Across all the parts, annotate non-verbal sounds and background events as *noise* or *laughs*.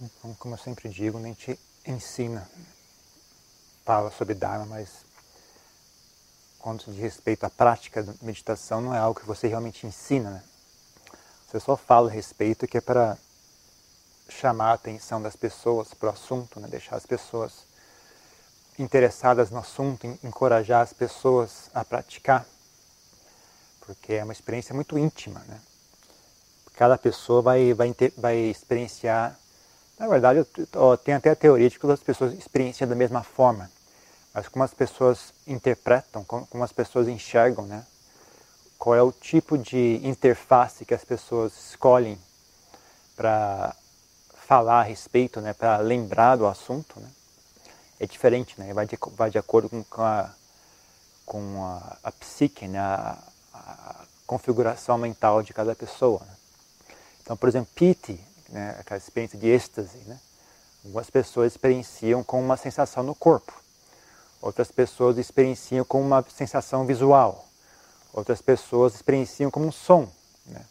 Então, como eu sempre digo, nem te ensina, fala sobre Dharma, mas quando diz respeito à prática da meditação, não é algo que você realmente ensina. Né? Você só fala a respeito que é para chamar a atenção das pessoas para o assunto, né? deixar as pessoas interessadas no assunto, encorajar as pessoas a praticar, porque é uma experiência muito íntima. Né? Cada pessoa vai, vai, vai experienciar. Na verdade, tem até a teoria de que as pessoas experienciam da mesma forma, mas como as pessoas interpretam, como as pessoas enxergam, né? qual é o tipo de interface que as pessoas escolhem para falar a respeito, né, para lembrar do assunto, né, é diferente, né, vai de, vai de acordo com a, com a, a psique, né, a, a, configuração mental de cada pessoa. Né. Então, por exemplo, piti, né, aquela experiência de êxtase, né, algumas pessoas experienciam com uma sensação no corpo, outras pessoas experienciam com uma sensação visual, outras pessoas experienciam como um som. Né.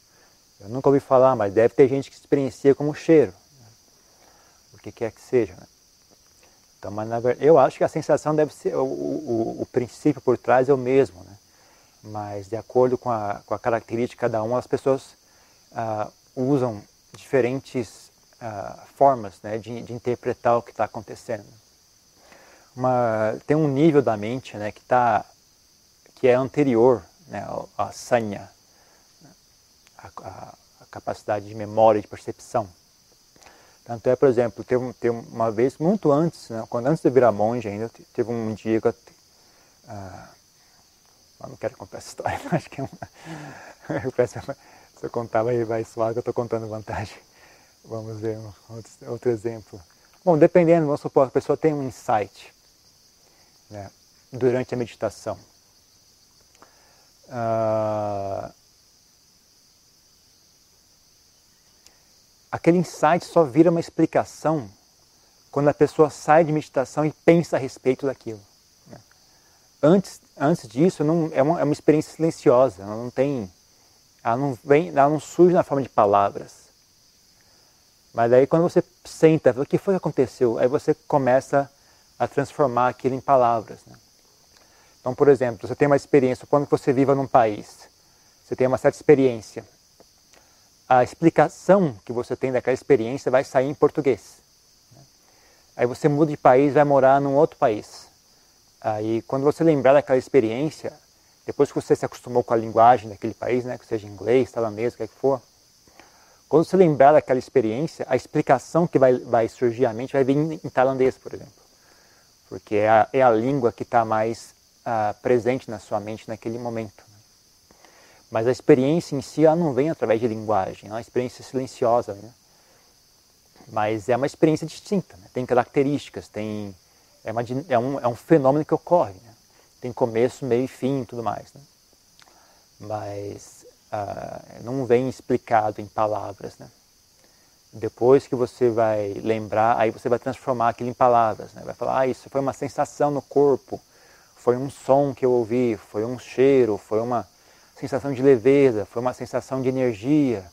Eu nunca ouvi falar, mas deve ter gente que experiencia como um cheiro que quer que seja. Né? Então, mas verdade, eu acho que a sensação deve ser, o, o, o princípio por trás é o mesmo, né? mas de acordo com a, com a característica de cada um, as pessoas ah, usam diferentes ah, formas né, de, de, interpretar o que está acontecendo. Uma, tem um nível da mente né, que, tá, que é anterior né, à sanya, né? a, a, a capacidade de memória, de percepção. Tanto é, por exemplo, teve, teve uma vez, muito antes, né, quando antes de virar monge ainda, teve um dia que eu, ah, eu não quero contar essa história, *laughs* acho que é uma, eu peço, se eu contar vai, vai soar que eu estou contando vantagem. Vamos ver um, outro, outro, exemplo. Bom, dependendo, vamos supor, a pessoa tem um insight né, durante a meditação. Ah, aquele insight só vira uma explicação quando a pessoa sai de meditação e pensa a respeito daquilo. Né? Antes, antes disso, não, é, uma, é uma experiência silenciosa, ela não tem, ela não vem, ela não surge na forma de palavras. Mas aí quando você senta, o que foi que aconteceu? Aí você começa a transformar aquilo em palavras. Né? Então, por exemplo, você tem uma experiência, quando você viva num país, você tem uma certa experiência a explicação que você tem daquela experiência vai sair em português. Aí você muda de país, vai morar num outro país. Aí quando você lembrar daquela experiência, depois que você se acostumou com a linguagem daquele país, né, que seja inglês, tailandês, o que, é que for, quando você lembrar daquela experiência, a explicação que vai, vai surgir à mente vai vir em tailandês, por exemplo. Porque é a, é a língua que está mais uh, presente na sua mente naquele momento. Mas a experiência em si ela não vem através de linguagem, é uma experiência silenciosa. Né? Mas é uma experiência distinta, né? tem características, tem, é, uma, é, um, é um fenômeno que ocorre. Né? Tem começo, meio e fim e tudo mais. Né? Mas uh, não vem explicado em palavras. Né? Depois que você vai lembrar, aí você vai transformar aquilo em palavras. Né? Vai falar, ah, isso foi uma sensação no corpo, foi um som que eu ouvi, foi um cheiro, foi uma sensação de leveza, foi uma sensação de energia,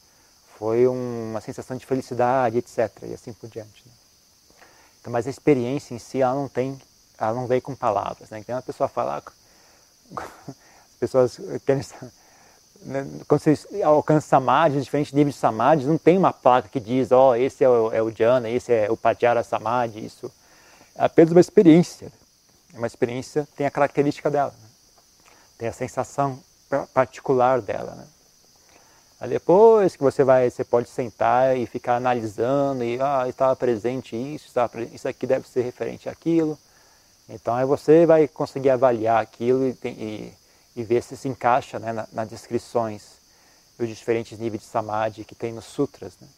foi uma sensação de felicidade, etc. E assim por diante. Né? Então, mas a experiência em si, ela não tem, ela não vem com palavras. Né? Então, a pessoa fala, *laughs* as pessoas querem, né? quando você alcança samadhi, diferentes níveis de samadhi, não tem uma placa que diz, ó, oh, esse é o, é o jhana, esse é o pajara samadhi, isso. É apenas uma experiência. Uma experiência tem a característica dela. Né? Tem a sensação particular dela. Né? Aí depois que você vai, você pode sentar e ficar analisando e ah, estava presente isso, estava, isso aqui deve ser referente àquilo. Então aí você vai conseguir avaliar aquilo e, e, e ver se se encaixa né, na, nas descrições dos diferentes níveis de samadhi que tem nos sutras. Né?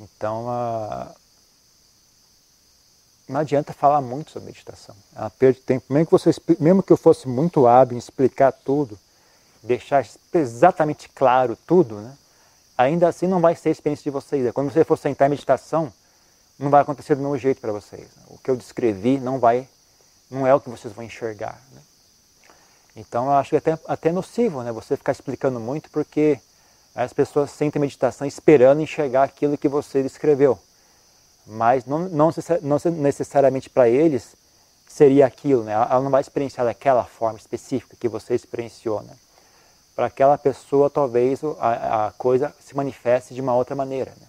Então, uh, não adianta falar muito sobre meditação. Ela perde tempo. Mesmo que, você, mesmo que eu fosse muito hábil em explicar tudo, deixar exatamente claro tudo, né? ainda assim não vai ser a experiência de vocês. Quando você for sentar em meditação, não vai acontecer do mesmo jeito para vocês. O que eu descrevi não vai, não é o que vocês vão enxergar. Né? Então eu acho que é até, até nocivo né? você ficar explicando muito, porque as pessoas sentem meditação esperando enxergar aquilo que você descreveu. mas não, não, não necessariamente para eles seria aquilo, né? Ela não vai experienciar daquela forma específica que você experienciou, né? Para aquela pessoa, talvez a, a, coisa se manifeste de uma outra maneira, né?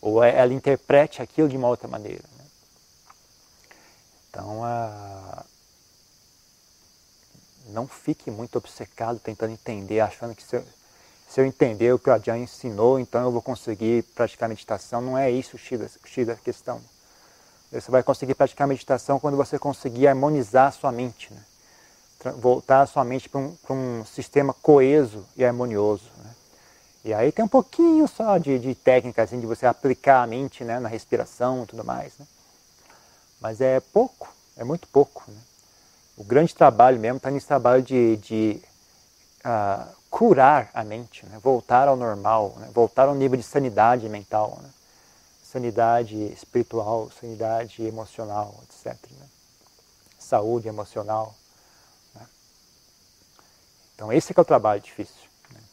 Ou é, ela interprete aquilo de uma outra maneira. Né? Então, a... não fique muito obcecado tentando entender, achando que se eu, se eu entender o que o Ajahn ensinou, então eu vou conseguir praticar meditação. Não é isso o X da questão. Você vai conseguir praticar meditação quando você conseguir harmonizar a sua mente, né? voltar a sua mente para um, um, sistema coeso e harmonioso. Né? E aí tem um pouquinho só de, de técnica, assim, de você aplicar a mente né, na respiração e tudo mais. Né? Mas é pouco, é muito pouco. Né? O grande trabalho mesmo está nesse trabalho de, de uh, curar a mente, né? voltar ao normal, né? voltar ao nível de sanidade mental. Né? sanidade espiritual, sanidade emocional, etc. Né? Saúde emocional. Né? Então esse é o trabalho difícil.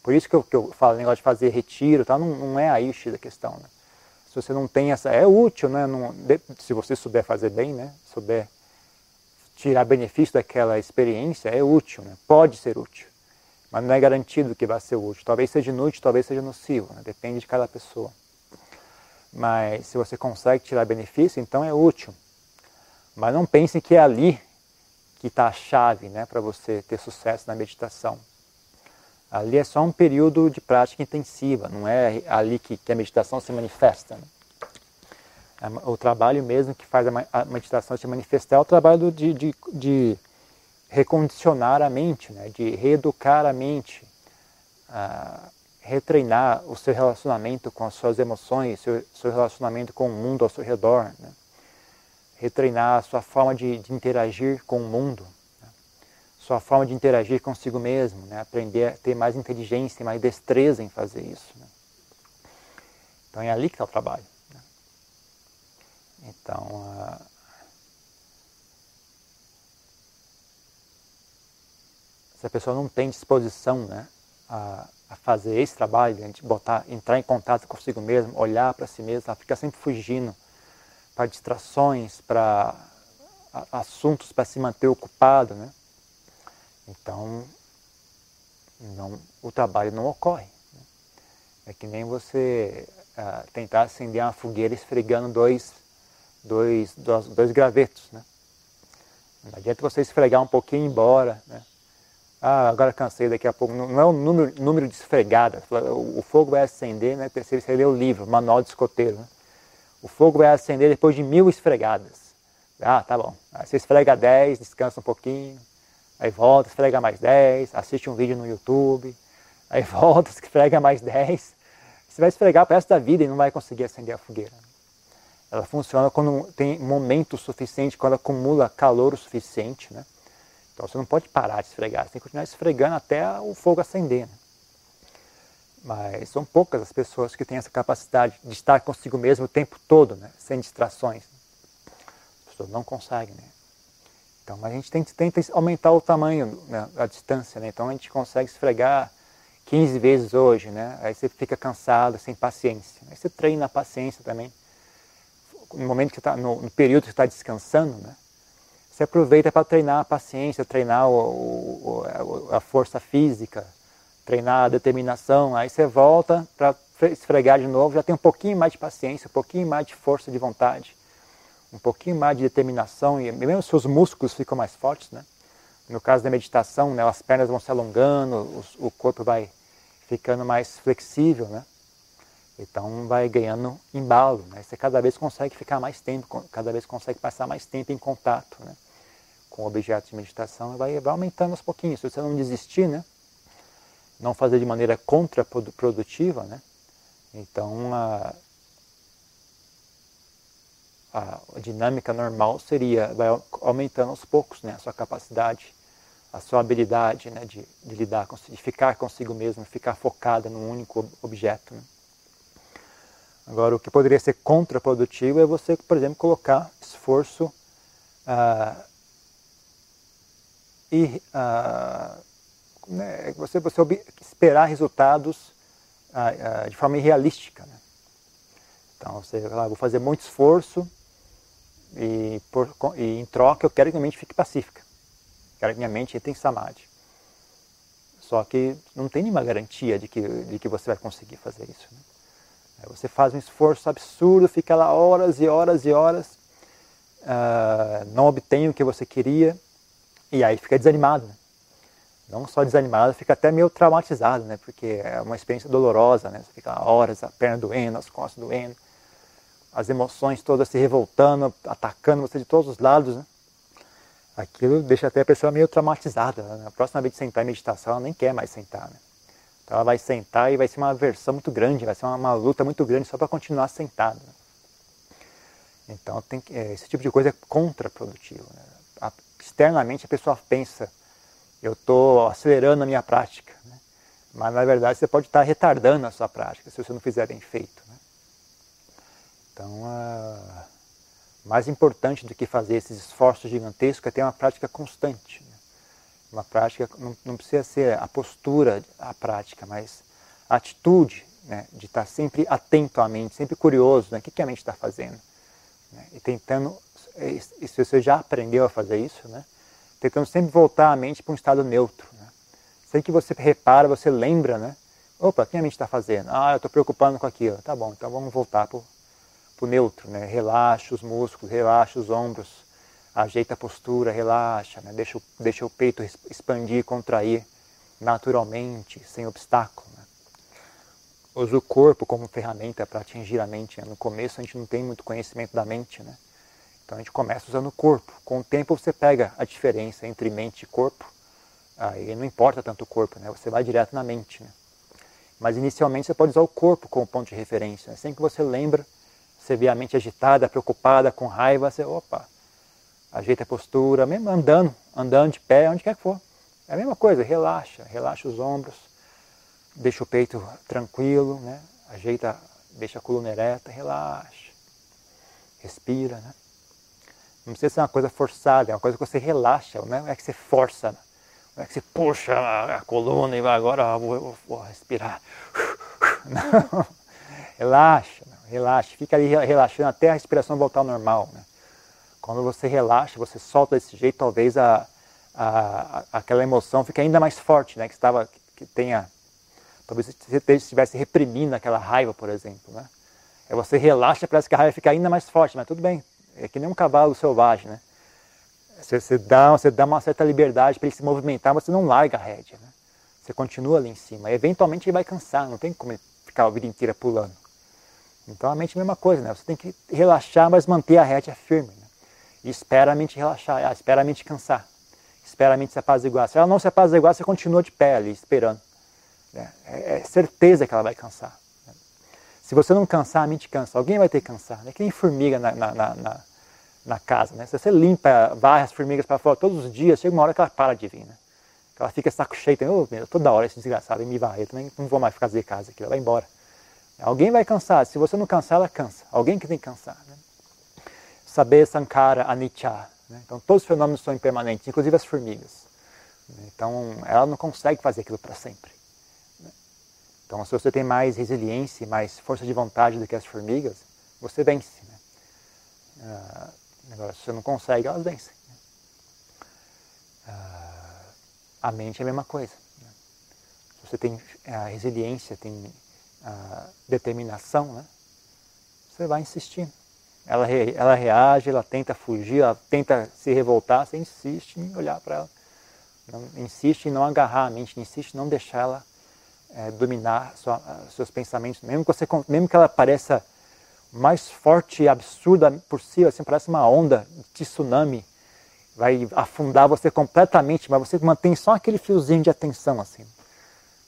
Por isso que eu, que eu falo negócio de fazer retiro, tá? não, não é aí o da questão. Né? Se você não tem essa, é útil, né? Não, se você souber fazer bem, né? souber tirar benefício daquela experiência, é útil, né? pode ser útil. Mas não é garantido que vai ser útil. Talvez seja inútil, talvez seja nocivo, né? depende de cada pessoa. Mas se você consegue tirar benefício, então é útil. Mas não pense que é ali que está a chave né, para você ter sucesso na meditação. Ali é só um período de prática intensiva, não é ali que, que a meditação se manifesta. Né? É o trabalho mesmo que faz a meditação se manifestar é o trabalho de, de, de recondicionar a mente, né? de reeducar a mente, ah, retreinar o seu relacionamento com as suas emoções, seu, seu relacionamento com o mundo ao seu redor, né? retreinar a sua forma de, de interagir com o mundo? Sua forma de interagir consigo mesmo, né? aprender a ter mais inteligência mais destreza em fazer isso. Né? Então é ali que está o trabalho. Né? Então, uh... se a pessoa não tem disposição né, a a fazer esse trabalho, a gente botar, entrar em contato consigo mesmo, olhar para si mesmo, ela fica sempre fugindo para distrações, para assuntos para se manter ocupado, né? Então, não, o trabalho não ocorre. Né? É que nem você uh, tentar acender uma fogueira esfregando dois, dois, dois, dois gravetos, né? Não adianta você esfregar um pouquinho e ir embora, né? ah, agora cansei, daqui a pouco. Não é o número, número de esfregadas. O fogo vai acender, né? Você lê o livro, Manual de Escoteiro. Né? O fogo vai acender depois de mil esfregadas. Ah, tá bom. Aí você esfrega 10, descansa um pouquinho. Aí volta, esfrega mais 10, assiste um vídeo no YouTube. Aí *laughs* volta, esfrega mais 10. Você vai esfregar o resto da vida e não vai conseguir acender a fogueira. Ela funciona quando tem momento suficiente, quando acumula calor o suficiente, né? Então você não pode parar de esfregar, você tem que continuar esfregando até o fogo acender. Né? Mas são poucas as pessoas que têm essa capacidade de estar consigo mesmo o tempo todo, né? sem distrações. As pessoas não conseguem. Né? Então a gente tenta, tenta aumentar o tamanho, né? a distância. Né? Então a gente consegue esfregar 15 vezes hoje, né? aí você fica cansado, sem paciência. Aí você treina a paciência também. No momento que está, no, no período que está descansando, né? você aproveita para treinar a paciência, treinar o, o, a força física, treinar a determinação. Aí você volta para esfregar de novo, já tem um pouquinho mais de paciência, um pouquinho mais de força de vontade, um pouquinho mais de determinação e mesmo seus músculos ficam mais fortes, né? No caso da meditação, né, as pernas vão se alongando, o, o corpo vai ficando mais flexível, né? Então vai ganhando embalo, né? Você cada vez consegue ficar mais tempo, cada vez consegue passar mais tempo em contato, né? com objetos de meditação vai, vai aumentando aos pouquinhos. Se você não desistir, né? não fazer de maneira contraprodutiva, né? então a, a, dinâmica normal seria, vai aumentando aos poucos né? a sua capacidade, a sua habilidade né? de, de lidar, de ficar consigo mesmo, ficar focada num único objeto. Né? Agora, o que poderia ser contraprodutivo é você, por exemplo, colocar esforço ah, e uh, né, você, você esperar resultados uh, uh, de forma irrealística. Né? Então, você ah, vou fazer muito esforço e, por, e, em troca eu quero que minha mente fique pacífica. Quero que minha mente entre em samadhi. Só que não tem nenhuma garantia de que, de que você vai conseguir fazer isso. Né? Você faz um esforço absurdo, fica lá horas e horas e horas, uh, não obtém o que você queria e aí fica desanimado. Né? Não só desanimado, fica até meio traumatizado, né? porque é uma experiência dolorosa. Né? Você fica lá horas, a perna doendo, as costas doendo, as emoções todas se revoltando, atacando você de todos os lados. Né? Aquilo deixa até a pessoa meio traumatizada. Né? Na próxima vez de sentar em meditação, ela nem quer mais sentar. Né? Então ela vai sentar e vai ser uma aversão muito grande, vai ser uma, uma luta muito grande só para continuar sentada. Então tem, é, esse tipo de coisa é contraprodutivo. Né? A, externamente a pessoa pensa, eu estou acelerando a minha prática, né? mas na verdade você pode estar retardando a sua prática se você não fizer bem feito. Né? Então, uh, mais importante do que fazer esses esforços gigantescos é ter uma prática constante. Uma prática não, não, precisa ser a postura, a prática, mas a atitude né, de estar sempre atento à mente, sempre curioso, né, o que a mente está fazendo. Né, e tentando, e se você já aprendeu a fazer isso, né, tentando sempre voltar a mente para um estado neutro. Né. Que você repara, você lembra, né? Opa, o que a mente está fazendo? Ah, eu estou preocupando com aquilo. Tá bom, então vamos voltar para o neutro, né? Relaxa os músculos, relaxa os ombros, ajeita a postura, relaxa, né? deixa, o, deixa o peito expandir, contrair naturalmente, sem obstáculo. Né? Usa o corpo como ferramenta para atingir a mente. Né? No começo a gente não tem muito conhecimento da mente, né? então a gente começa usando o corpo. Com o tempo você pega a diferença entre mente e corpo, aí não importa tanto o corpo, né? você vai direto na mente. Né? Mas inicialmente você pode usar o corpo como ponto de referência. Né? Sempre que você lembra, você vê a mente agitada, preocupada, com raiva, você, opa, ajeita a postura, mesmo andando, andando de pé, onde quer que for. É a mesma coisa, relaxa, relaxa os ombros, deixa o peito tranquilo, né? ajeita, deixa a coluna ereta, relaxa, respira. Né? Não precisa ser uma coisa forçada, é uma coisa que você relaxa, não é que você força, né? não é que você puxa a coluna e vai agora vou, vou, vou respirar. *laughs* Não, relaxa, relaxa, fica ali relaxando até a respiração voltar ao normal. Né? Quando você relaxa, você solta desse jeito, talvez a, a, aquela emoção fique ainda mais forte, né? Que estava, que tenha, talvez você estivesse reprimindo aquela raiva, por exemplo, né? Aí você relaxa, parece que a raiva fica ainda mais forte, mas tudo bem. É que nem um cavalo selvagem, né? Você, você dá, você dá uma certa liberdade para ele se movimentar, mas você não larga a rédea, né? Você continua ali em cima. E eventualmente ele vai cansar, não tem como ele ficar a vida inteira pulando. Então a mente é a mesma coisa, né? Você tem que relaxar, mas manter a rédea firme. Né? e espera a mente relaxar, ah, espera a mente cansar, espera a mente se apaziguar. Se ela não se apaziguar, você continua de pé ali, esperando. Né? É, é certeza que ela vai cansar. Né? Se você não cansar, a mente cansa. Alguém vai ter que cansar. É que nem formiga na, na, na, na casa. Né? Se você limpa, varre as formigas para fora todos os dias, chega uma hora que ela para de vir. Né? Ela fica saco cheio, oh, toda hora esse desgraçado me varrer, também não vou mais fazer casa aqui, ela vai embora. Alguém vai cansar, se você não cansar, ela cansa. Alguém que tem que cansar. Né? saber Sankara Anicca. Né? Então todos os fenômenos são impermanentes, inclusive as formigas. Então ela não consegue fazer aquilo para sempre. Né? Então se você tem mais resiliência e mais força de vontade do que as formigas, você vence. Né? Uh, agora, se você não consegue, elas vencem. Né? Uh, a mente é a mesma coisa. Né? Se você tem uh, resiliência, tem determinação, né? você vai insistindo. Ela, re, ela reage, ela tenta fugir, ela tenta se revoltar, você insiste em olhar para ela. Não, insiste em não agarrar a mente, insiste em não deixar ela é, dominar sua, seus pensamentos. Mesmo que, você, mesmo que ela pareça mais forte e absurda por si, assim, parece uma onda de tsunami, vai afundar você completamente, mas você mantém só aquele fiozinho de atenção, assim.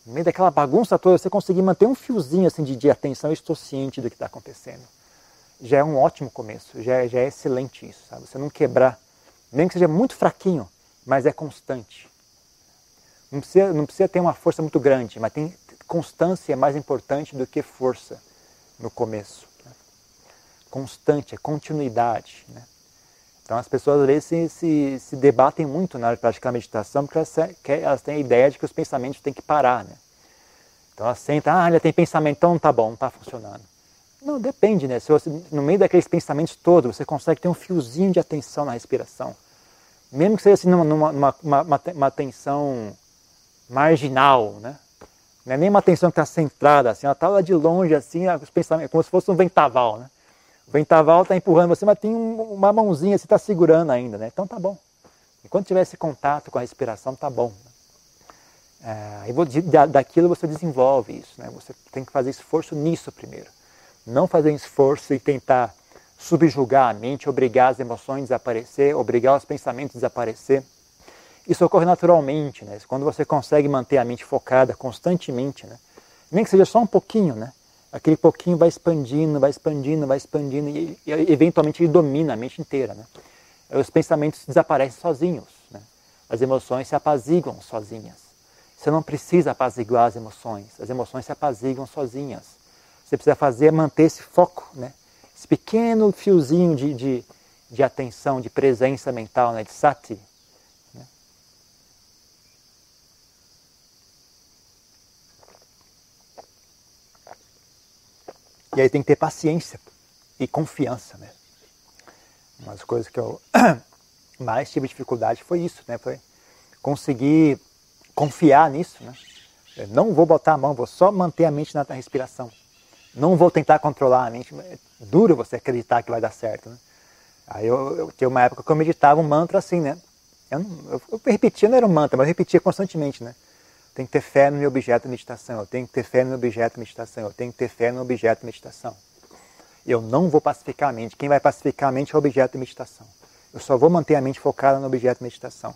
No meio daquela bagunça toda, você conseguir manter um fiozinho assim, de, de atenção, eu estou ciente do que está acontecendo já é um ótimo começo, já, é, já é excelente isso, sabe? Você não quebrar, nem que seja muito fraquinho, mas é constante. Não precisa, não precisa ter uma força muito grande, mas tem constância é mais importante do que força no começo. Né? Constante, é continuidade. Né? Então as pessoas às vezes se, se, se, debatem muito na hora de praticar meditação porque elas, elas têm a ideia de que os pensamentos têm que parar. Né? Então elas sentam, ah, ainda tem pensamento, então tá bom, não está funcionando. Não, depende, né? Se você, no meio daqueles pensamentos todos, você consegue ter um fiozinho de atenção na respiração. Mesmo que seja assim, numa, numa uma, uma, uma atenção marginal, né? Não é nem uma atenção que está centrada, assim, ela está lá de longe, assim, os pensamentos, como se fosse um ventaval, né? Ventaval está empurrando você, mas tem uma mãozinha, você está segurando ainda, né? Então tá bom. Enquanto tiver esse contato com a respiração, tá bom. É, daquilo você desenvolve isso, né? Você tem que fazer esforço nisso primeiro. Não fazer esforço e tentar subjugar a mente, obrigar as emoções a desaparecer, obrigar os pensamentos a desaparecer. Isso ocorre naturalmente, né? Quando você consegue manter a mente focada constantemente, né? Nem que seja só um pouquinho, né? Aquele pouquinho vai expandindo, vai expandindo, vai expandindo e, e eventualmente ele domina a mente inteira, né? Os pensamentos desaparecem sozinhos, né? As emoções se apaziguam sozinhas. Você não precisa apaziguar as emoções, as emoções se apaziguam sozinhas. Você precisa fazer manter esse foco, né? Esse pequeno fiozinho de, de, de atenção, de presença mental, né? de sati, E aí tem que ter paciência e confiança, né? Uma das coisas que eu *clears throat* mais tive dificuldade foi isso, né? Foi conseguir confiar nisso, né? Eu não vou botar a mão, vou só manter a mente na respiração. Não vou tentar controlar a mente. É duro você acreditar que vai dar certo, né? Aí eu, eu tinha uma época que eu meditava um mantra assim, né? Eu, eu, eu repetia, não era um mantra, mas eu repetia constantemente, né? Tenho que ter fé no meu objeto de meditação, eu tenho que ter fé no meu objeto de meditação, eu tenho que ter fé no objeto de meditação. Eu não vou pacificar a mente. Quem vai pacificar a mente é o objeto de meditação. Eu só vou manter a mente focada no objeto de meditação.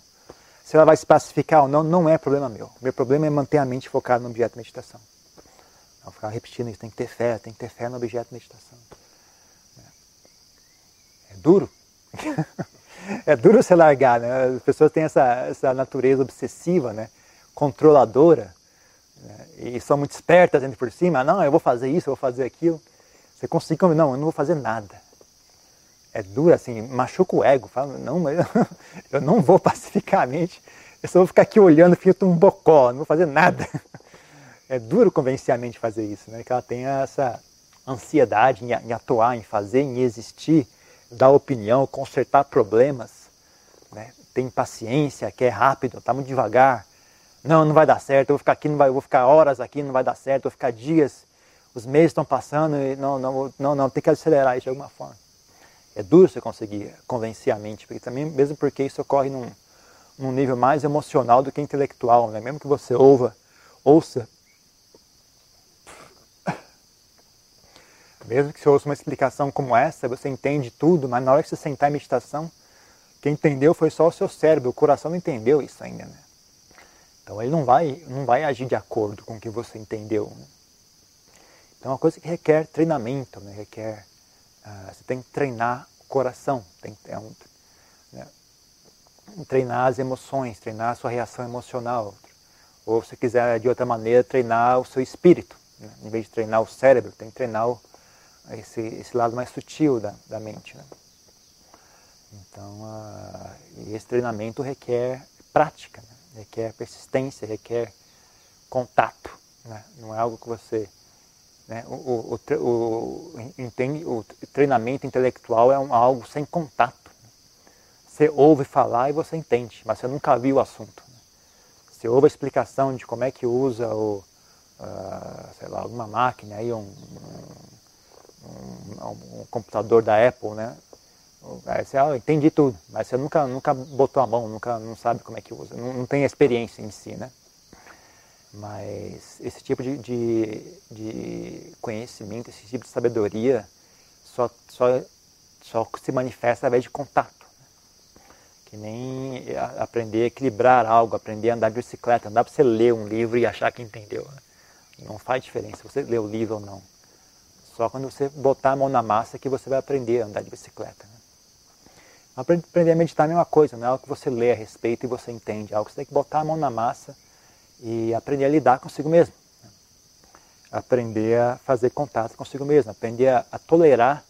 Se ela vai se pacificar ou não, não é problema meu. Meu problema é manter a mente focada no objeto de meditação. Não ficar repetindo isso, tem que ter fé, tem que ter fé no objeto de meditação. É, duro. *laughs* é duro você largar, né? As pessoas têm essa, essa natureza obsessiva, né? Controladora né, e são muito espertas ainda por cima, não, eu vou fazer isso, eu vou fazer aquilo. Você consegue, não, eu não vou fazer nada. É duro assim, machuca o ego, fala, não, *laughs* eu, não vou pacificamente, eu só vou ficar aqui olhando, feito um bocó, não vou fazer nada. É duro convencer a mente fazer isso, né? que ela tenha essa ansiedade em atuar, em fazer, em existir, dar opinião, consertar problemas, né? tem paciência, quer rápido, está muito devagar, não, não vai dar certo, eu vou ficar aqui, não vai, eu vou ficar horas aqui, não vai dar certo, eu vou ficar dias, os meses estão passando e não, não, não, não, tem que acelerar isso de alguma forma. É duro você conseguir convencer a mente, porque também, mesmo porque isso ocorre num, num nível mais emocional do que intelectual, né? Mesmo que você ouva, ouça, mesmo que você ouça uma explicação como essa, você entende tudo, mas na hora que você sentar em meditação, quem entendeu foi só o seu cérebro, o coração não entendeu isso ainda, né? Então ele não vai, não vai agir de acordo com o que você entendeu. Né? Então é uma coisa que requer treinamento, né? requer, uh, você tem que treinar o coração, tem é um, né? treinar as emoções, treinar a sua reação emocional. Ou se quiser de outra maneira, treinar o seu espírito. Né? Em vez de treinar o cérebro, tem que treinar o, esse, esse lado mais sutil da, da mente. Né? Então, uh, esse treinamento requer prática. Né? Requer persistência, requer contato. Né? Não é algo que você. Né? O, o, o, o treinamento intelectual é um, algo sem contato. Você ouve falar e você entende, mas você nunca viu o assunto. Né? Você ouve a explicação de como é que usa o, uh, sei lá, alguma máquina, aí, um, um, um, um computador da Apple, né? Você, ah, entendi tudo, mas você nunca, nunca botou a mão, nunca não sabe como é que usa, não, não tem experiência em si, né? Mas esse tipo de, de, de, conhecimento, esse tipo de sabedoria só, só, só se manifesta através de contato. Que nem aprender a equilibrar algo, aprender a andar de bicicleta. Não dá para você ler um livro e achar que entendeu. Né? Não faz diferença você ler o livro ou não. Só quando você botar a mão na massa que você vai aprender a andar de bicicleta. Né? Aprender a meditar é a mesma coisa, não é algo que você lê a respeito e você entende, é algo que você tem que botar a mão na massa e aprender a lidar consigo mesmo. Aprender a fazer contato consigo mesmo, aprender a, a tolerar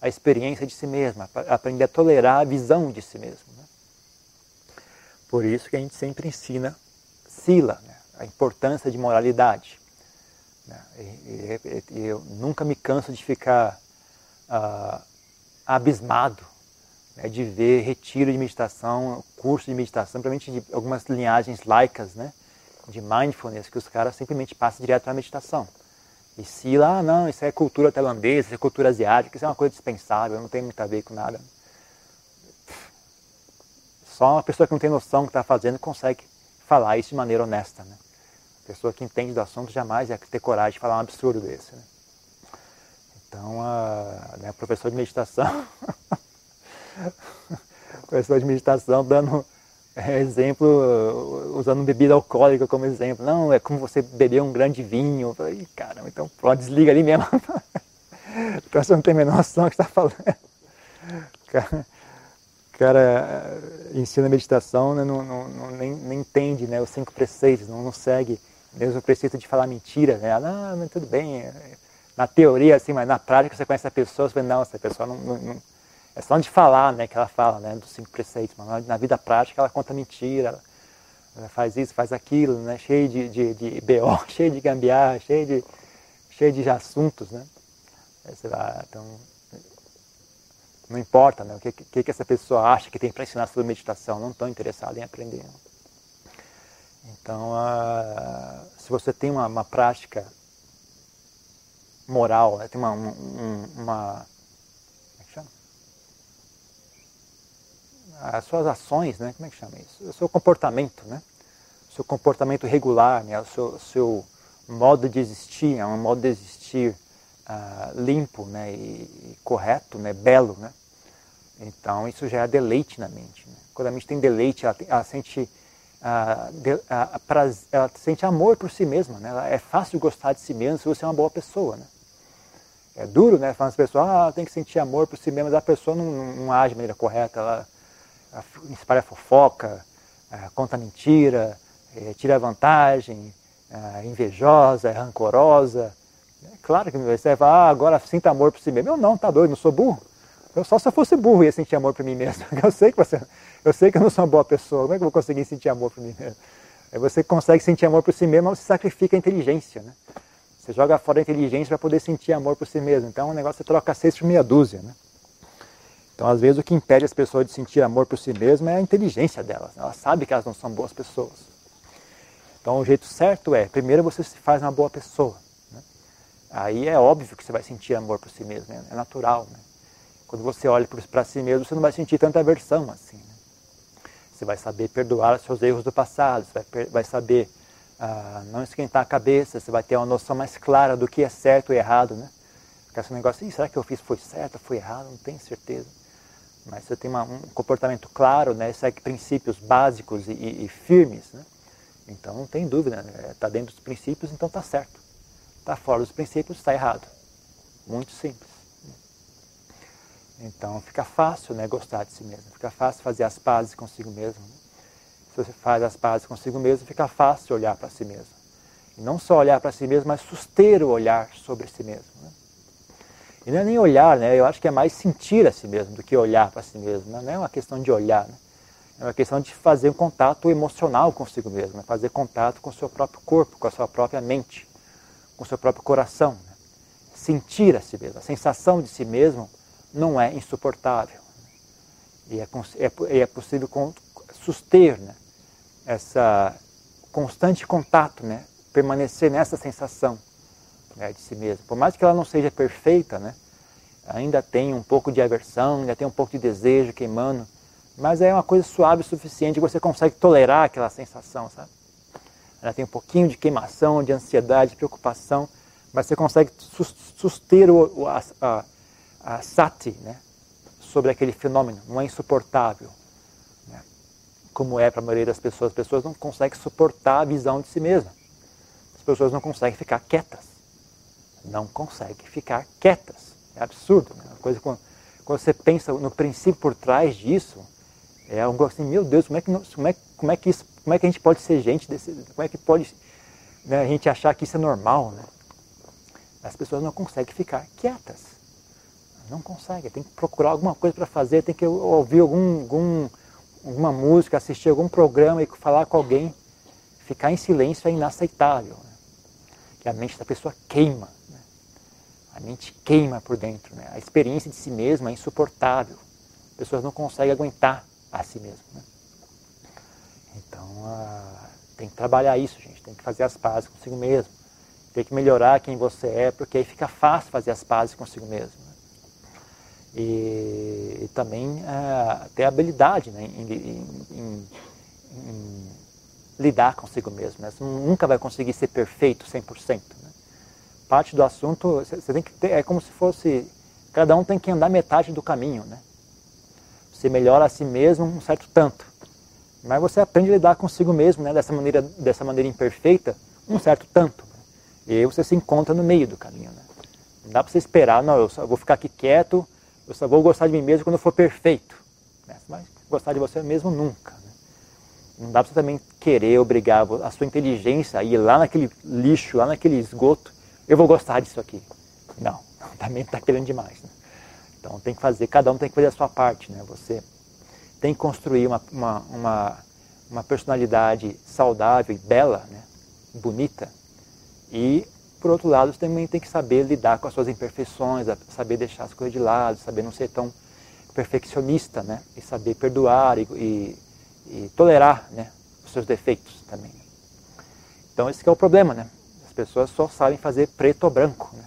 a experiência de si mesmo, aprender a tolerar a visão de si mesmo. Né? Por isso que a gente sempre ensina sila, né? a importância de moralidade. Né? E, e, e, eu nunca me canso de ficar uh, abismado né, de ver retiro de meditação, curso de meditação, principalmente de algumas linhagens laicas, né, de mindfulness, que os caras simplesmente passam direto a meditação. E se lá, ah, não, isso é cultura tailandesa, isso é cultura asiática, isso é uma coisa dispensável, não tem muito a ver com nada. Só uma pessoa que não tem noção do que está fazendo consegue falar isso de maneira honesta. Né? A pessoa que entende do assunto jamais ia ter coragem de falar um absurdo desse. Né? Então, a, né, professor de meditação, *laughs* professor de meditação dando é, exemplo, usando bebida alcoólica como exemplo. Não, é como você beber um grande vinho. Eu falei, caramba, então pronto, desliga ali mesmo. *laughs* então você não tem a menor noção do que está falando. Cara, cara ensina meditação, né, não, não, não, nem, nem entende né, os cinco preceitos, não, não segue mesmo o preceito de falar mentira. Né? Ah, tudo bem, é, na teoria, assim, mas na prática você conhece a pessoa, você fala, não, essa pessoa não, não é só de falar, né, que ela fala, né, dos cinco preceitos, mas na vida prática ela conta mentira, ela faz isso, faz aquilo, né, cheio de, de, de BO, *laughs* cheio de gambiarra, cheio de, cheio de assuntos, né. Então, não importa né, o que, que, que essa pessoa acha que tem para ensinar sobre meditação, não estão interessados em aprender. Então, uh, se você tem uma, uma prática moral, né, tem uma, um, uma as suas ações, né? Como é que chama isso? O seu comportamento, né? O seu comportamento regular, né? O seu, seu modo de existir, é um modo de existir uh, limpo, né? E, e, correto, né? Belo, né? Então isso já é deleite na mente. Né? Quando a mente tem deleite, ela, ela sente uh, de, uh, prazer, ela sente amor por si mesma, né? Ela, é fácil gostar de si mesma se você é uma boa pessoa, né? É duro, né? Falando as pessoas, ah, tem que sentir amor por si mesma, mas a pessoa não, não, não age de maneira correta, ela espalha fofoca, conta mentira, é, tira vantagem, é invejosa, é rancorosa. É claro que você vai falar, ah, agora sinta amor por si mesmo. Eu não, tá doido, não sou burro. Eu só se eu fosse burro ia sentir amor por mim mesmo. *laughs* Eu sei que você, eu sei que eu não sou uma boa pessoa. Como é que eu vou conseguir sentir amor por mim mesmo? Você consegue sentir amor por si mesmo, mas você sacrifica a inteligência, né? Você joga fora a inteligência para poder sentir amor por si mesmo. Então o negócio é troca seis por meia dúzia, né? Então, às vezes, o que impede as pessoas de sentir amor por si mesmas é a inteligência delas. Elas sabem que elas não são boas pessoas. Então, o jeito certo é, primeiro você se faz uma boa pessoa. Né? Aí é óbvio que você vai sentir amor por si mesmo, né? é natural. Né? Quando você olha para si mesmo, você não vai sentir tanta aversão assim. Né? Você vai saber perdoar os seus erros do passado, você vai, vai saber ah, não esquentar a cabeça, você vai ter uma noção mais clara do que é certo e errado. Né? Porque esse negócio, será que eu fiz foi certo, foi errado? Não tenho certeza mas você tem uma, um comportamento claro, né, segue princípios básicos e, e, e firmes, né? então não tem dúvida, está né? dentro dos princípios, então está certo. Está fora dos princípios, está errado. Muito simples. Então fica fácil né, gostar de si mesmo, fica fácil fazer as pazes consigo mesmo. Né? Se você faz as pazes consigo mesmo, fica fácil olhar para si mesmo. E não só olhar para si mesmo, mas suster o olhar sobre si mesmo. Né? E não é nem olhar, né? Eu acho que é mais sentir a si mesmo do que olhar para si mesmo. Né? Não é uma questão de olhar, né? É uma questão de fazer um contato emocional consigo mesmo, né? fazer contato com o seu próprio corpo, com a sua própria mente, com o seu próprio coração. Né? Sentir a si mesmo. A sensação de si mesmo não é insuportável. E é, é, é possível suster né? essa constante contato, né? permanecer nessa sensação né, de si mesmo. Por mais que ela não seja perfeita, né, ainda tem um pouco de aversão, ainda tem um pouco de desejo queimando, mas é uma coisa suave o suficiente que você consegue tolerar aquela sensação, sabe? Ela tem um pouquinho de queimação, de ansiedade, de preocupação, mas você consegue suster o, a, a, a sati né, sobre aquele fenômeno, não é insuportável. Né? Como é para a maioria das pessoas, as pessoas não conseguem suportar a visão de si mesma. As pessoas não conseguem ficar quietas não consegue ficar quietas. É absurdo. Né? coisa quando, quando, você pensa no princípio por trás disso, é algo assim, meu Deus, como é que, como é, como é que, isso, como é que a gente pode ser gente desse, como é que pode né, a gente achar que isso é normal, né? As pessoas não conseguem ficar quietas. Não conseguem, tem que procurar alguma coisa para fazer, tem que ouvir algum, algum, alguma música, assistir algum programa e falar com alguém. Ficar em silêncio é inaceitável. Né? Que a mente da pessoa queima. Né? A mente queima por dentro. Né? A experiência de si mesma é insuportável. As pessoas não conseguem aguentar a si mesmo. Né? Então, ah, tem que trabalhar isso, gente. Tem que fazer as pazes consigo mesmo. Tem que melhorar quem você é, porque aí fica fácil fazer as pazes consigo mesmo. Né? E, e, também ah, ter habilidade né, em, em, em, em lidar consigo mesmo. Né? Você nunca vai conseguir ser perfeito 100%. Né? Parte do assunto, você tem que ter, é como se fosse, cada um tem que andar metade do caminho. Né? Você melhora a si mesmo um certo tanto, mas você aprende a lidar consigo mesmo né? dessa, maneira, dessa maneira imperfeita um certo tanto. Né? E aí você se encontra no meio do caminho. Né? Não dá para você esperar, não, eu só vou ficar aqui quieto, eu só vou gostar de mim mesmo quando eu for perfeito. Né? Vai gostar de você mesmo nunca. Né? Não dá para você também querer obrigar a sua inteligência a ir lá naquele lixo, lá naquele esgoto. Eu vou gostar disso aqui. Não, *laughs* também está querendo demais. Né? Então tem que fazer, cada um tem que fazer a sua parte. Né? Você tem que construir uma, uma, uma, uma personalidade saudável e bela, né? bonita. E, por outro lado, você também tem que saber lidar com as suas imperfeições, saber deixar as coisas de lado, saber não ser tão perfeccionista, né? E saber perdoar e, e e tolerar né, os seus defeitos também. Então esse é o problema, né? As pessoas só sabem fazer preto ou branco. Né?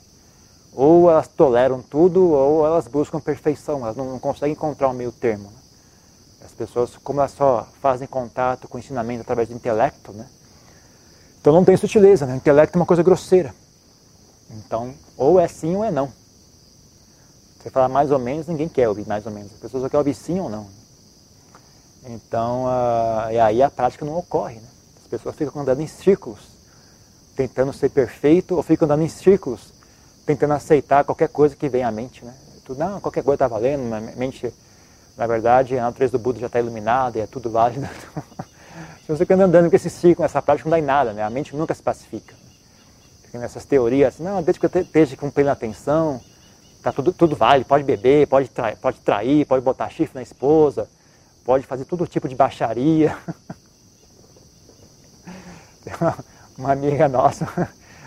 Ou elas toleram tudo, ou elas buscam perfeição, elas não, não conseguem encontrar um meio termo. Né? As pessoas, como elas só fazem contato com o ensinamento através do intelecto, né? então não tem sutileza, né? o intelecto é uma coisa grosseira. Então, ou é sim ou é não. Você falar mais ou menos, ninguém quer ouvir mais ou menos. As pessoas só querem ouvir sim ou não. Então, uh, e aí a prática não ocorre. Né? As pessoas ficam andando em círculos, tentando ser perfeito, ou ficam andando em círculos, tentando aceitar qualquer coisa que vem à mente. Né? Tudo, não, qualquer coisa está valendo, na mente, na verdade, a natureza do Buda já está iluminada e é tudo válido. *laughs* Se você fica andando com esse círculo, essa prática não dá em nada, né? a mente nunca se pacifica. Fica nessas teorias, assim, não, desde que eu esteja com plena atenção, tá tudo, tudo vale, pode beber, pode, pode trair, pode botar chifre na esposa, pode fazer todo tipo de baixaria. *laughs* uma amiga nossa,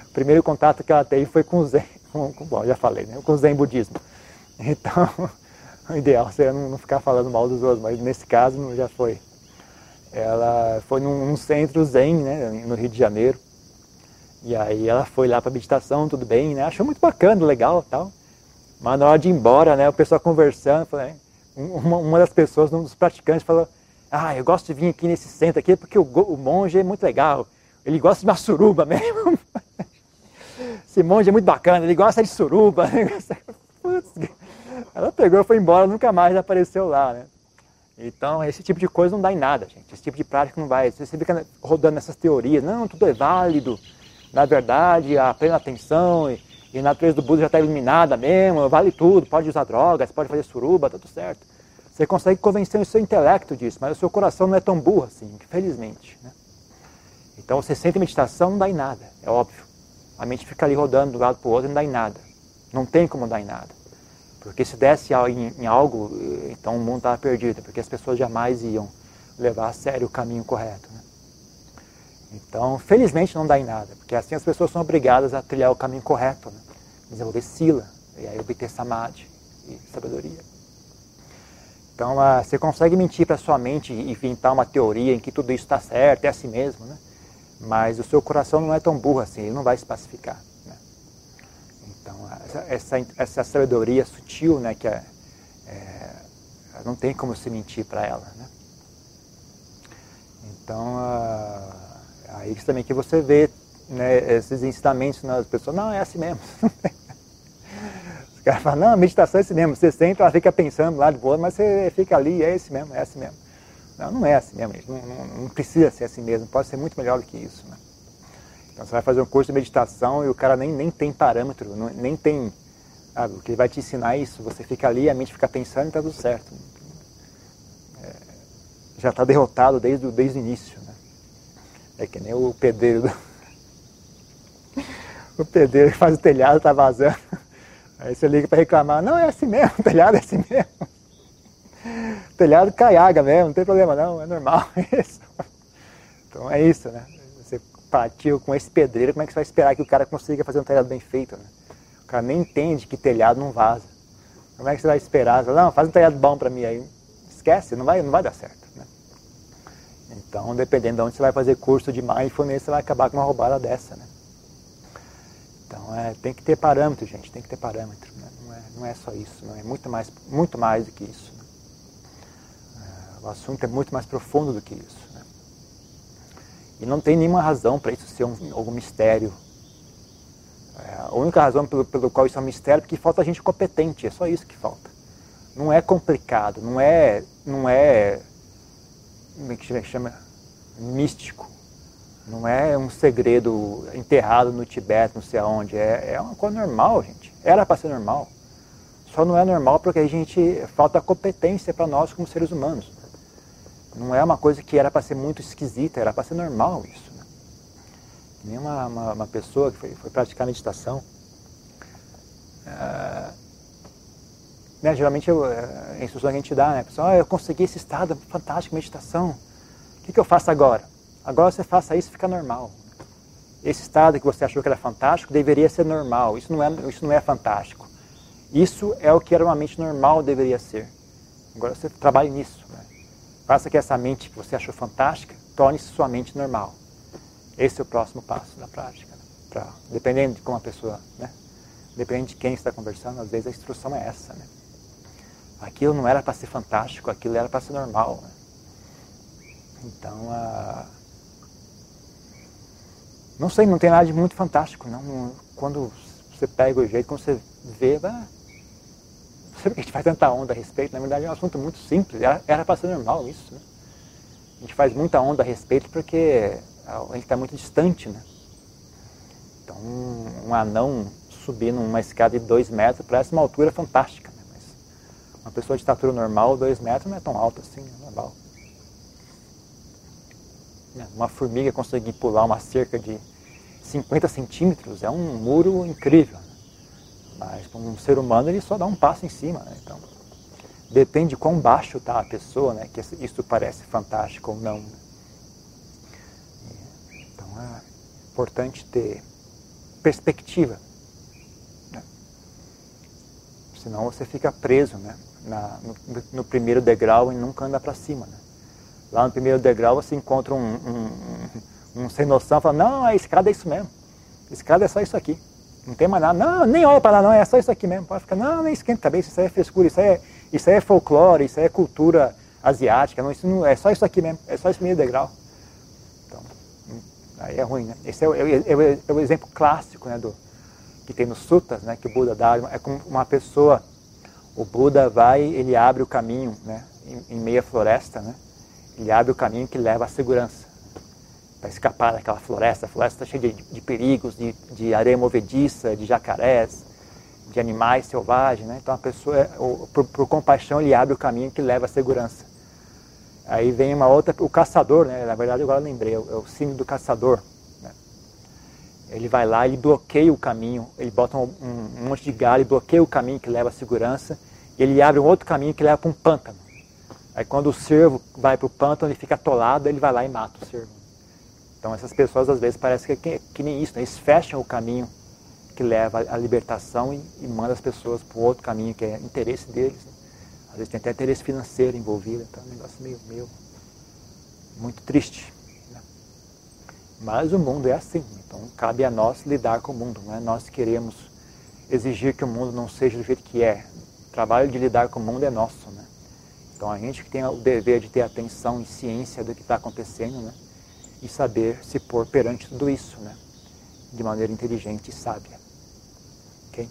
o *laughs* primeiro contato que ela teve foi com o Zen, com, com, bom, já falei, né? com o Zen budismo. Então, *laughs* o ideal seria não, não, ficar falando mal dos outros, mas nesse caso já foi. Ela foi num, num centro Zen, né, no Rio de Janeiro. E aí ela foi lá para meditação, tudo bem, né? Achou muito bacana, legal tal. Mas na hora de ir embora, né, o pessoal conversando, falei, uma, uma das pessoas, um dos praticantes, falou: Ah, eu gosto de vir aqui nesse centro aqui porque o, o monge é muito legal. Ele gosta de uma suruba *laughs* mesmo. Esse monge é muito bacana, ele gosta de suruba. *laughs* Ela pegou foi embora, nunca mais apareceu lá, né? Então, esse tipo de coisa não dá em nada, gente. Esse tipo de prática não vai. Você fica rodando nessas teorias, não, tudo é válido. Na verdade, a plena atenção e e a natureza do Buda já está iluminada mesmo, vale tudo, pode usar drogas, pode fazer suruba, tá tudo certo. Você consegue convencer o seu intelecto disso, mas o seu coração não é tão burro assim, felizmente. Né? Então você sente meditação, não dá em nada, é óbvio. A mente fica ali rodando de um lado para o outro, não dá em nada. Não tem como dar em nada. Porque se desse em, em algo, então o mundo estava perdido, porque as pessoas jamais iam levar a sério o caminho correto. Né? Então, felizmente não dá em nada, porque assim as pessoas são obrigadas a trilhar o caminho correto, né? desenvolver sila, e aí obter samadhi e sabedoria. Então, uh, você consegue mentir para sua mente e inventar uma teoria em que tudo isso está certo, é assim mesmo, né? mas o seu coração não é tão burro assim, ele não vai se pacificar. Né? Então, essa, essa, essa, sabedoria sutil, né, que é, é, não tem como se mentir para ela. Né? Então, uh, Aí também que você vê né, esses ensinamentos nas pessoas, não, é assim mesmo. *laughs* Os caras falam, não, a meditação é assim mesmo. Você senta, ela fica pensando lá de boa, mas você fica ali, é esse mesmo, é assim mesmo. Não, não é assim mesmo, não, não, não, precisa ser assim mesmo, pode ser muito melhor do que isso. Né? Então você vai fazer um curso de meditação e o cara nem, nem tem parâmetro, não, nem tem. O que ele vai te ensinar é isso, você fica ali, a mente fica pensando e está tudo certo. É, já está derrotado desde, desde o início. É que nem o pedreiro. Do... *laughs* O pedreiro que faz o telhado está vazando. Aí você liga para reclamar, não, é assim mesmo, o telhado é assim mesmo. O telhado cai água mesmo, não tem problema não, é normal *laughs* isso. Então é isso, né? Você platico, com esse pedreiro, como é que você vai esperar que o cara consiga fazer um telhado bem feito? Né? O cara nem entende que telhado não vaza. Como é que você vai esperar? Não, faz um telhado bom para mim aí. Esquece, não vai, não vai dar certo. Então, dependendo de onde você vai fazer curso de mindfulness, você vai acabar com uma roubada dessa. Né? Então, é, tem que ter parâmetro, gente, tem que ter parâmetro. Né? Não, é, não é só isso, não é muito mais, muito mais do que isso. Né? É, o assunto é muito mais profundo do que isso. Né? E não tem nenhuma razão para isso ser um, algum mistério. É, a única razão pelo, pelo qual isso é um mistério é porque falta gente competente, é só isso que falta. Não é complicado, não é, não é, como é que chama? Místico não é um segredo enterrado no Tibete, não sei aonde. É, é uma coisa normal, gente. Era para ser normal. Só não é normal porque a gente falta competência para nós como seres humanos. Não é uma coisa que era para ser muito esquisita, era para ser normal isso. Né? Nem uma, uma, uma, pessoa que foi, foi praticar meditação. Né, geralmente eu, é, a instrução que a gente dá, né? Pessoal, ah, eu consegui esse estado fantástico, meditação. O que, que eu faço agora? Agora você faça isso e fica normal. Esse estado que você achou que era fantástico deveria ser normal. Isso não é, isso não é fantástico. Isso é o que era uma mente normal deveria ser. Agora você trabalhe nisso. Né? Faça que essa mente que você achou fantástica torne-se sua mente normal. Esse é o próximo passo da prática. Né? Pra, dependendo de como a pessoa, né? dependendo de quem está conversando, às vezes a instrução é essa. Né? Aquilo não era para ser fantástico, aquilo era para ser normal. Né? Então, não sei, não tem nada de muito fantástico. Não. Quando você pega o jeito, quando você vê, não sei porque a gente faz tanta onda a respeito. Na verdade é um assunto muito simples. Era para ser normal isso. Né? A gente faz muita onda a respeito porque a gente está muito distante. Né? Então, um, um anão subir numa escada de dois metros parece uma altura fantástica. Né? Uma pessoa de estatura normal, dois metros, não é tão alta assim, é normal. Né? Uma formiga conseguir pular uma cerca de 50 centímetros é um muro incrível. Né? Mas para um ser humano ele só dá um passo em cima. Né? Então, depende de quão baixo está a pessoa, né? que isso parece fantástico ou não. Então é importante ter perspectiva. Né? Senão você fica preso né? Na, no, no, primeiro degrau e nunca anda para cima. Né? Lá no primeiro degrau você encontra um, um, um, um sem noção, fala, não, a escada é isso mesmo. A escada é só isso aqui. Não tem mais nada. Não, nem olha para lá, não, é só isso aqui mesmo. Pode ficar, não, nem esquenta a cabeça, isso aí é frescura, isso aí é, isso aí é folclore, isso aí é cultura asiática, não, isso não, é só isso aqui mesmo, é só esse primeiro degrau. Então, aí é ruim, né? Esse é é, é, é o exemplo clássico, né, do, que tem nos sutas, né, que o Buda dá, é como uma pessoa, o Buda vai, ele abre o caminho, né, em, em meia floresta, né, ele abre o caminho que leva à segurança. Para escapar daquela floresta. A floresta está cheia de, de perigos, de, de, areia movediça, de jacarés, de animais selvagens. Né? Então a pessoa, por, por, compaixão, ele abre o caminho que leva à segurança. Aí vem uma outra, o caçador, né? na verdade agora eu lembrei, é o, é o símbolo do caçador. Ele vai lá, ele bloqueia o caminho, ele bota um, um, monte de galho, bloqueia o caminho que leva à segurança, e ele abre um outro caminho que leva para um pântano. Aí quando o cervo vai para o pântano, ele fica atolado, ele vai lá e mata o cervo. Então essas pessoas às vezes parece que, que, que nem isso, né? eles fecham o caminho que leva à libertação e, e mandam as pessoas para outro caminho que é interesse deles. Né? Às vezes tem até interesse financeiro envolvido, então é um negócio meio, meio muito triste. Mas o mundo é assim, então cabe a nós lidar com o mundo, não é nós queremos exigir que o mundo não seja do jeito que é. O trabalho de lidar com o mundo é nosso, né? Então a gente que tem o dever de ter atenção e ciência do que está acontecendo, né? E saber se pôr perante tudo isso, né? De maneira inteligente e sábia. Ok?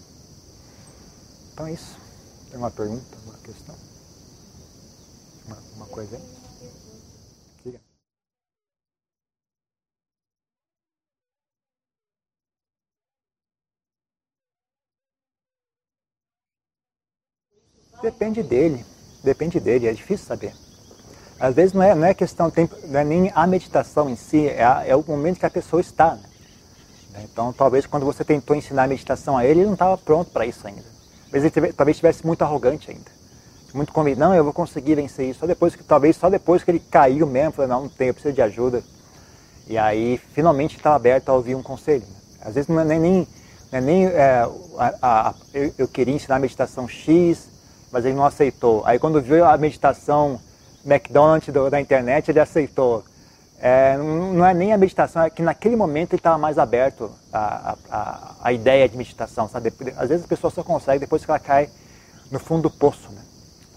Então é isso. Tem uma pergunta, uma questão? Uma, uma coisa aí? Depende dele. Depende dele, é difícil saber. Às vezes não é, não é questão, não é nem a meditação em si, é, a, é o momento que a pessoa está. Né? Então, talvez quando você tentou ensinar a meditação a ele, ele não estava pronto para isso ainda. Talvez ele talvez estivesse muito arrogante ainda. Muito convicto, não, eu vou conseguir vencer isso. Só depois que, talvez só depois que ele caiu mesmo, falou, não, não tenho, eu preciso de ajuda. E aí, finalmente, estava aberto a ouvir um conselho. Né? Às vezes não é nem, nem, não é nem é, a, a, eu, eu, queria ensinar a meditação X, mas ele não aceitou. Aí quando viu a meditação McDonald's do, da internet, ele aceitou. É, não é nem a meditação, é que naquele momento ele estava mais aberto à, à, à, ideia de meditação, sabe? Às vezes a pessoa só consegue depois que ela cai no fundo do poço, né?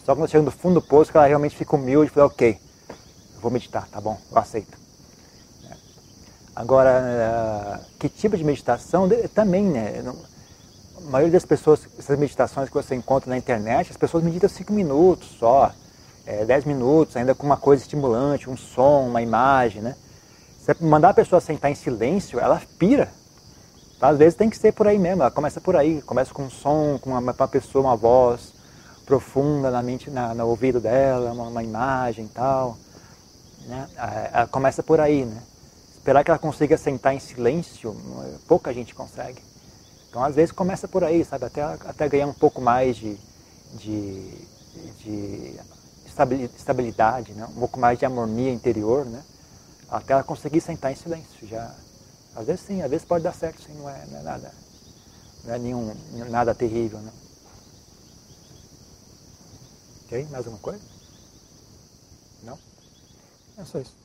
Só quando chega no fundo do poço que ela realmente fica humilde e fala, ok, eu vou meditar, tá bom, eu aceito. É. Agora, que tipo de meditação? Também, né? A maioria das pessoas, essas meditações que você encontra na internet, as pessoas meditam cinco minutos só é, 10 minutos, ainda com uma coisa estimulante, um som, uma imagem, né? Você mandar a pessoa sentar em silêncio, ela pira. Às vezes tem que ser por aí mesmo, ela começa por aí, começa com um som, com uma, uma pessoa, uma voz profunda na mente, na, no ouvido dela, uma, uma imagem e tal. Né? Ela começa por aí, né? Esperar que ela consiga sentar em silêncio, pouca gente consegue. Então, às vezes, começa por aí, sabe? Até, até ganhar um pouco mais de, de, de estabilidade, né? um pouco mais de harmonia interior, né? até ela conseguir sentar em silêncio. Já, às vezes sim, às vezes pode dar certo, sim, não é, não é nada, não é nenhum, nada terrível. Né? Ok? Mais alguma coisa? Não? É só isso.